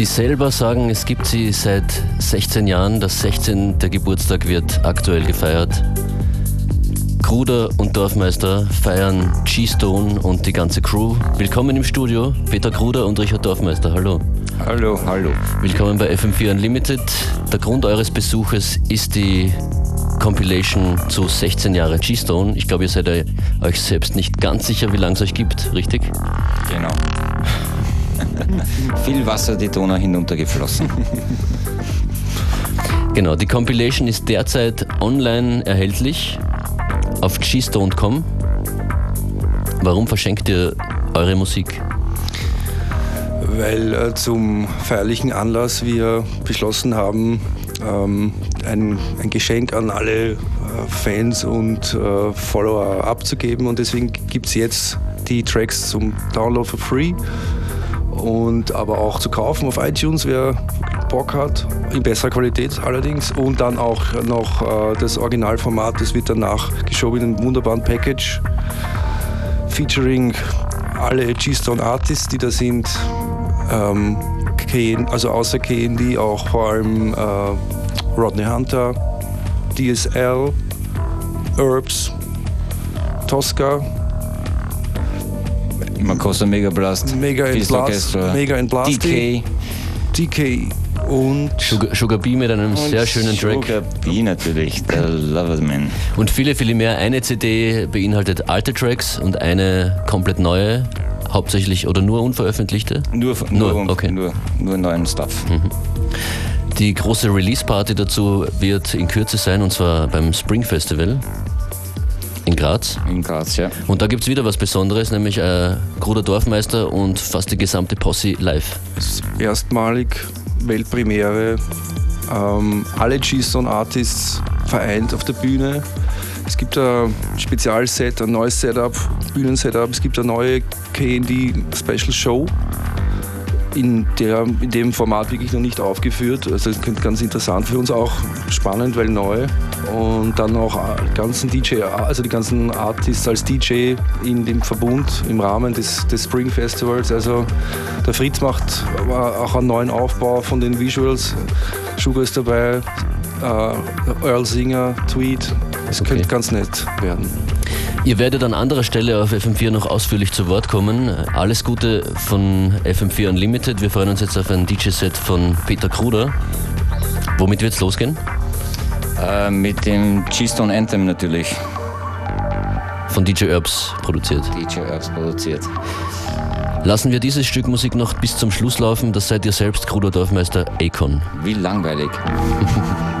Sie selber sagen, es gibt sie seit 16 Jahren. Das 16. Geburtstag wird aktuell gefeiert. Kruder und Dorfmeister feiern G-Stone und die ganze Crew. Willkommen im Studio, Peter Kruder und Richard Dorfmeister. Hallo. Hallo, hallo. Willkommen bei FM4 Unlimited. Der Grund eures Besuches ist die Compilation zu 16 Jahre G-Stone. Ich glaube, ihr seid euch selbst nicht ganz sicher, wie lange es euch gibt, richtig? Genau. Viel Wasser die Donau hinuntergeflossen. Genau, die Compilation ist derzeit online erhältlich auf gstone.com. Warum verschenkt ihr eure Musik? Weil äh, zum feierlichen Anlass wir beschlossen haben, ähm, ein, ein, Geschenk an alle äh, Fans und äh, Follower abzugeben. Und deswegen gibt es jetzt die Tracks zum Download for free und aber auch zu kaufen auf iTunes, wer Bock hat, in besserer Qualität allerdings. Und dann auch noch äh, das Originalformat, das wird danach geschoben in einem wunderbaren Package, featuring alle G-Stone Artists, die da sind. Ähm, also außer KND auch vor allem äh, Rodney Hunter, DSL, Herbs, Tosca, Makosa Mega Blast, Mega in Blast, Mega in Blast, DK, DK und Sugar, Sugar Bee mit einem sehr schönen Track. Sugar Bee natürlich, der Lovers Man. Und viele, viele mehr. Eine CD beinhaltet alte Tracks und eine komplett neue. Hauptsächlich oder nur unveröffentlichte? Nur, nur, nur okay. nur, nur neuen Stuff. Mhm. Die große Release-Party dazu wird in Kürze sein und zwar beim Spring Festival. In Graz? In Graz, ja. Und da gibt es wieder was Besonderes, nämlich äh, Gruder Dorfmeister und fast die gesamte Posse live. Erstmalig Weltpremiere, ähm, alle G-Stone-Artists vereint auf der Bühne. Es gibt ein Spezialset, ein neues Setup, Bühnensetup, es gibt eine neue KD Special Show in, der, in dem Format wirklich noch nicht aufgeführt. Also ganz interessant für uns auch, spannend, weil neu. Und dann auch die ganzen DJ, also die ganzen Artists als DJ in dem Verbund im Rahmen des, des Spring Festivals. Also der Fritz macht auch einen neuen Aufbau von den Visuals. Sugar ist dabei, äh, Earl Singer, Tweet. Das okay. könnte ganz nett werden. Ihr werdet an anderer Stelle auf FM4 noch ausführlich zu Wort kommen. Alles Gute von FM4 Unlimited. Wir freuen uns jetzt auf ein DJ-Set von Peter Kruder. Womit wird es losgehen? Äh, mit dem G-Stone Anthem natürlich. Von DJ Herbs produziert. DJ Herbs produziert. Lassen wir dieses Stück Musik noch bis zum Schluss laufen. Das seid ihr selbst, Kruder Dorfmeister Akon. Wie langweilig.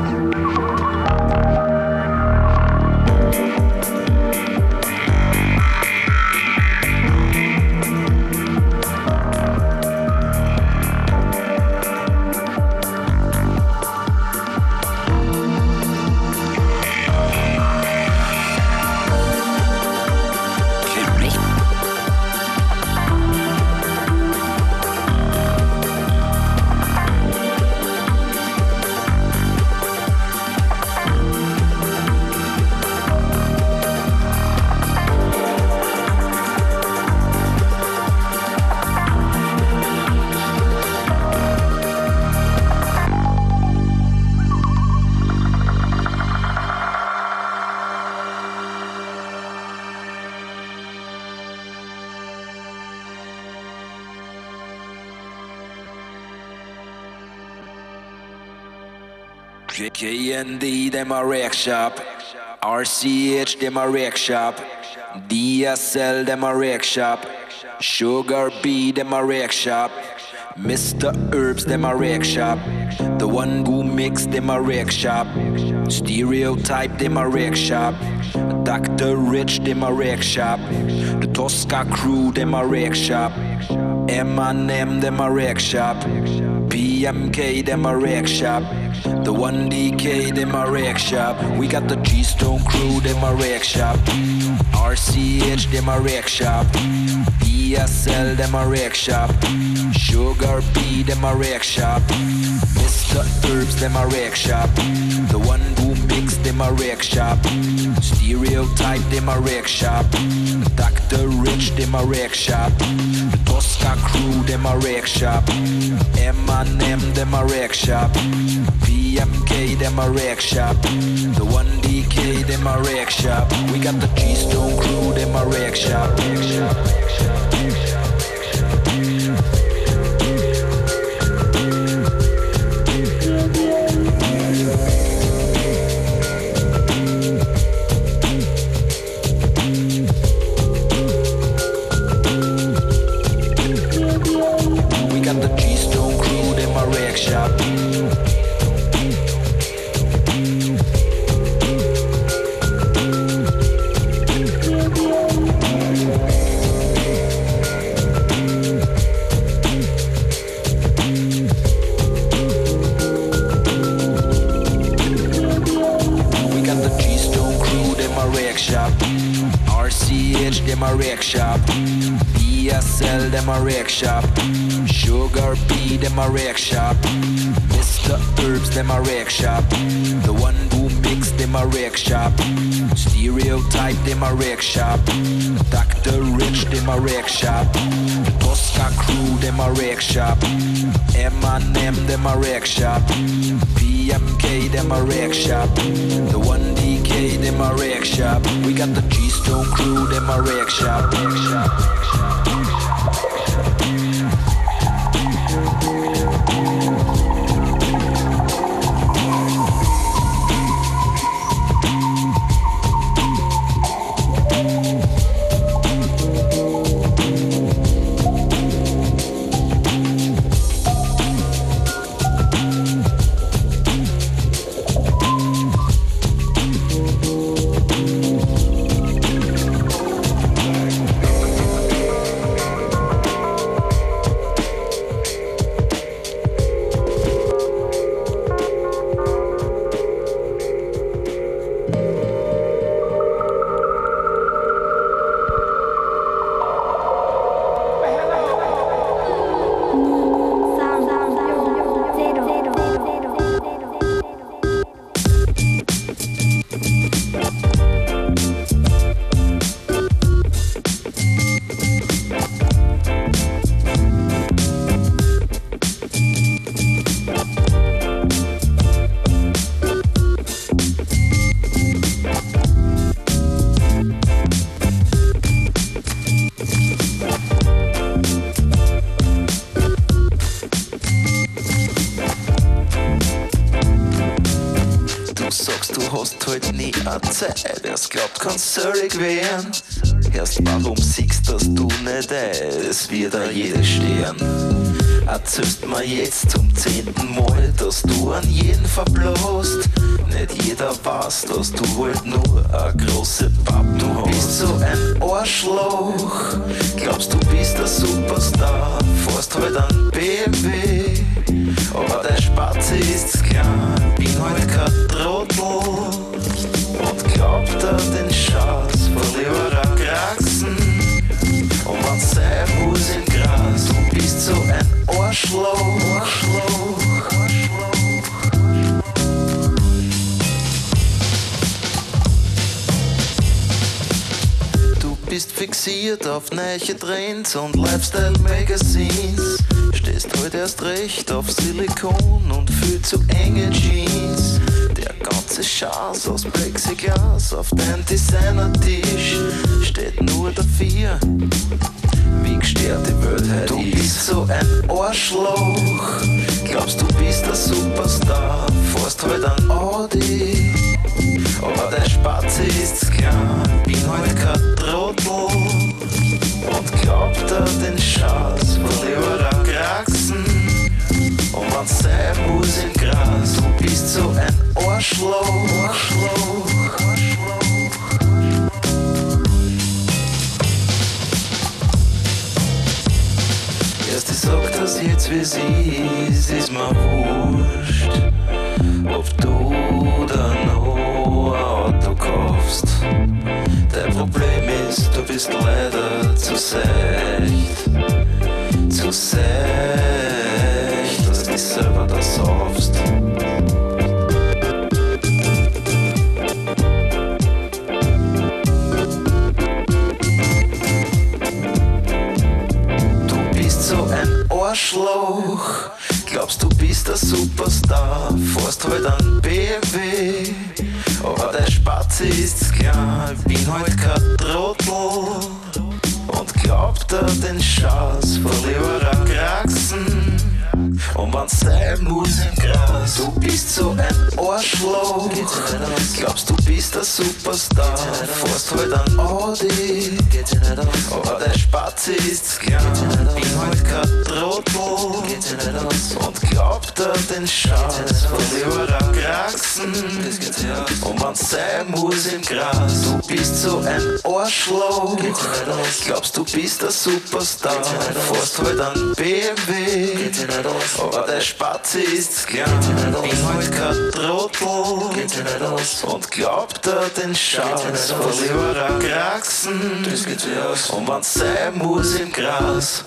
KND, them a rec shop. RCH, them a rec shop. DSL, them a rec shop. Sugar B, them a rec shop. Mr. Herbs, them a rec shop. The one who mix, them a rec shop. Stereotype, them a rec shop. Dr. Rich, them a rec shop. The Tosca crew, them a rec shop. M&M, them a rec shop. PMK, them a rec shop. The 1DK, them a rec shop. We got the G-Stone crew, them a rec shop. RCH, them a rec shop. ESL, them a rec shop. Sugar B, them a rec shop. Mr. Herbs, them a rec shop. The one who mix, them a rake shop. Stereotype, them a rake shop. Dr. Rich, them a rake shop. Tosca crew, them a rake shop. M&M, them a rake shop. PMK, them a rake shop. The 1DK, them a rake shop. We got the G-Stone crew, them a rake shop. Shop, shop, rake shop. Shop. Sugar Bee, them a rake shop. Mr. Herbs, them a rake shop. The one who mix, them a rake shop. Stereotype, them a rake shop. Dr. Rich, them a rake shop. Tosca crew, them a rake shop. M&M, them a rake shop. PMK, them a rake shop. The 1DK, them a rake shop. We got the G-Stone crew, them a rake shop. Rake shop, rake shop. Werden? Erst warum siehst dass du nicht ein? Es wird da jeder stehen. Erzählst mir jetzt zum zehnten Mal, dass du an jeden verblost. Nicht jeder weiß, dass du halt nur a große Papp du hast. Bist so ein Arschloch, glaubst du bist der Superstar, fährst halt an BMW. Aber der Spatze ist klein, bin halt kein Trottel und glaubt an den Schatz Kraxen. Und man sei muss im Gras, bist so ein Arschloch. Arschloch. Du bist fixiert auf neue Trends und Lifestyle-Magazines. Stehst heute erst recht auf Silikon und viel zu enge Jeans ganze Chance aus Plexiglas auf dein Designer-Tisch steht nur dafür. Wie gestört die Welt heute Du bist so ein Arschloch. Glaubst du bist der Superstar, fährst heute an Audi. Aber der Spatze ist klein, bin heute kein Trottel. Und glaubt er den Schatz von ihrer Kraxen. Und man sei muss im Arschloch. Erst ich sag das jetzt wie ist, ist mir wurscht. Ob du oder noch ein Auto kaufst. Dein Problem ist, du bist leider zu seicht. Zu seicht selber das saufst. Arschloch. Glaubst du bist der Superstar, fährst halt an BMW. Aber der Spatze ist klar, bin halt kein Trottel. Und glaubt er den Schatz, verlierer Kraxen. Wenn's sein Gras, du bist so ein Arschloch. Glaubst du bist der Superstar, fährst halt an Audi. Aber der Spatze ist klar, bin halt kein Trottel. Und glaubt er den Schatz, verlierer Kraxen. Und wenn's sein muss im Gras, du bist so ein Arschloch. Glaubst du bist der Superstar, fährst halt an BMW. Aber der Spatze ist klein, bin halt kein Trottel. Und glaubt er den Schatz, verlierer Kraxen. Und wenn's sein muss im Gras.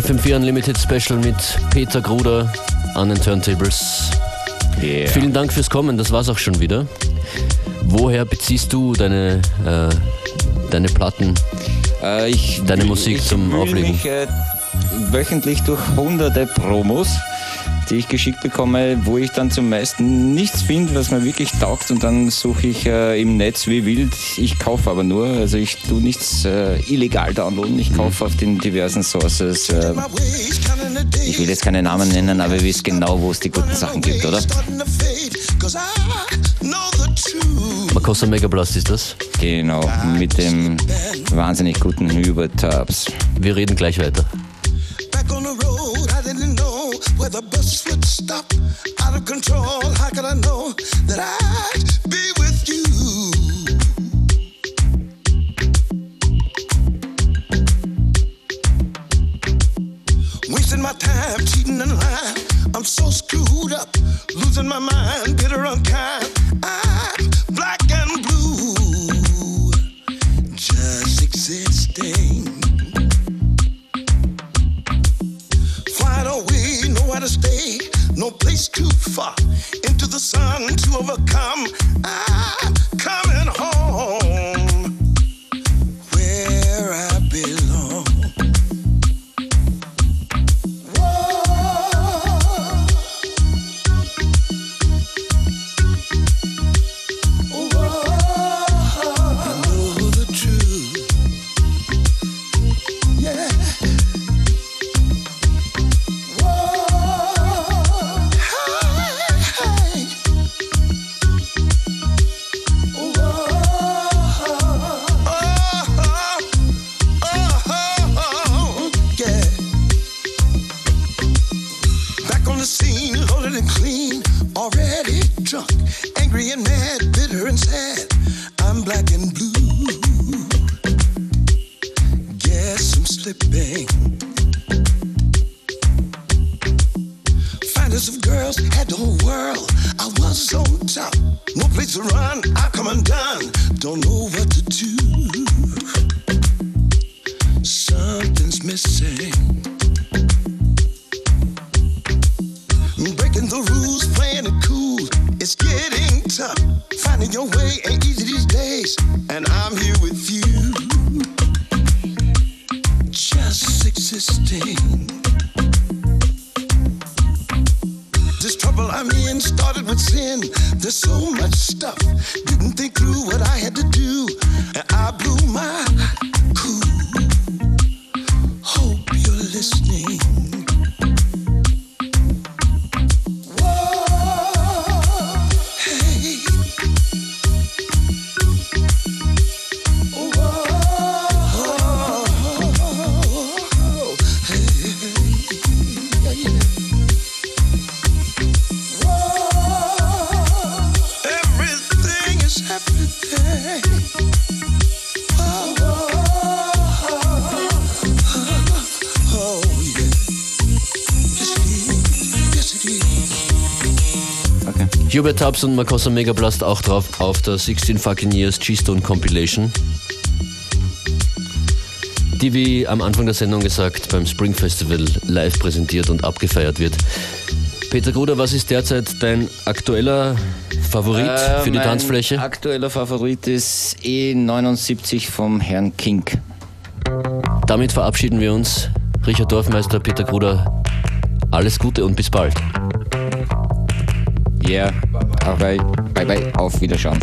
FM4 Unlimited Special mit Peter Gruder an den Turntables. Yeah. Vielen Dank fürs Kommen, das war's auch schon wieder. Woher beziehst du deine, äh, deine Platten? Äh, ich, Deine Musik ich zum wühle Auflegen. mich äh, wöchentlich durch hunderte Promos, die ich geschickt bekomme, wo ich dann zum meisten nichts finde, was mir wirklich taugt und dann suche ich äh, im Netz wie wild. Ich kaufe aber nur, also ich tue nichts äh, illegal downloaden, ich kaufe auf den diversen Sources. Äh, ich will jetzt keine Namen nennen, aber ihr wisst genau, wo es die guten Sachen gibt, oder? Makossa Megablast ist das. Genau, mit dem wahnsinnig guten Hubert Tubbs. Wir reden gleich weiter. Hubert Tubbs und Makossa Megablast auch drauf auf der 16 Fucking Years G-Stone Compilation. Die, wie am Anfang der Sendung gesagt, beim Spring Festival live präsentiert und abgefeiert wird. Peter Gruder, was ist derzeit dein aktueller Favorit Äh, für die mein Tanzfläche? aktueller Favorit ist E79 vom Herrn King. Damit verabschieden wir uns. Richard Dorfmeister, Peter Gruder, alles Gute und bis bald. Yeah, bye bye, bye auf Wiederschauen.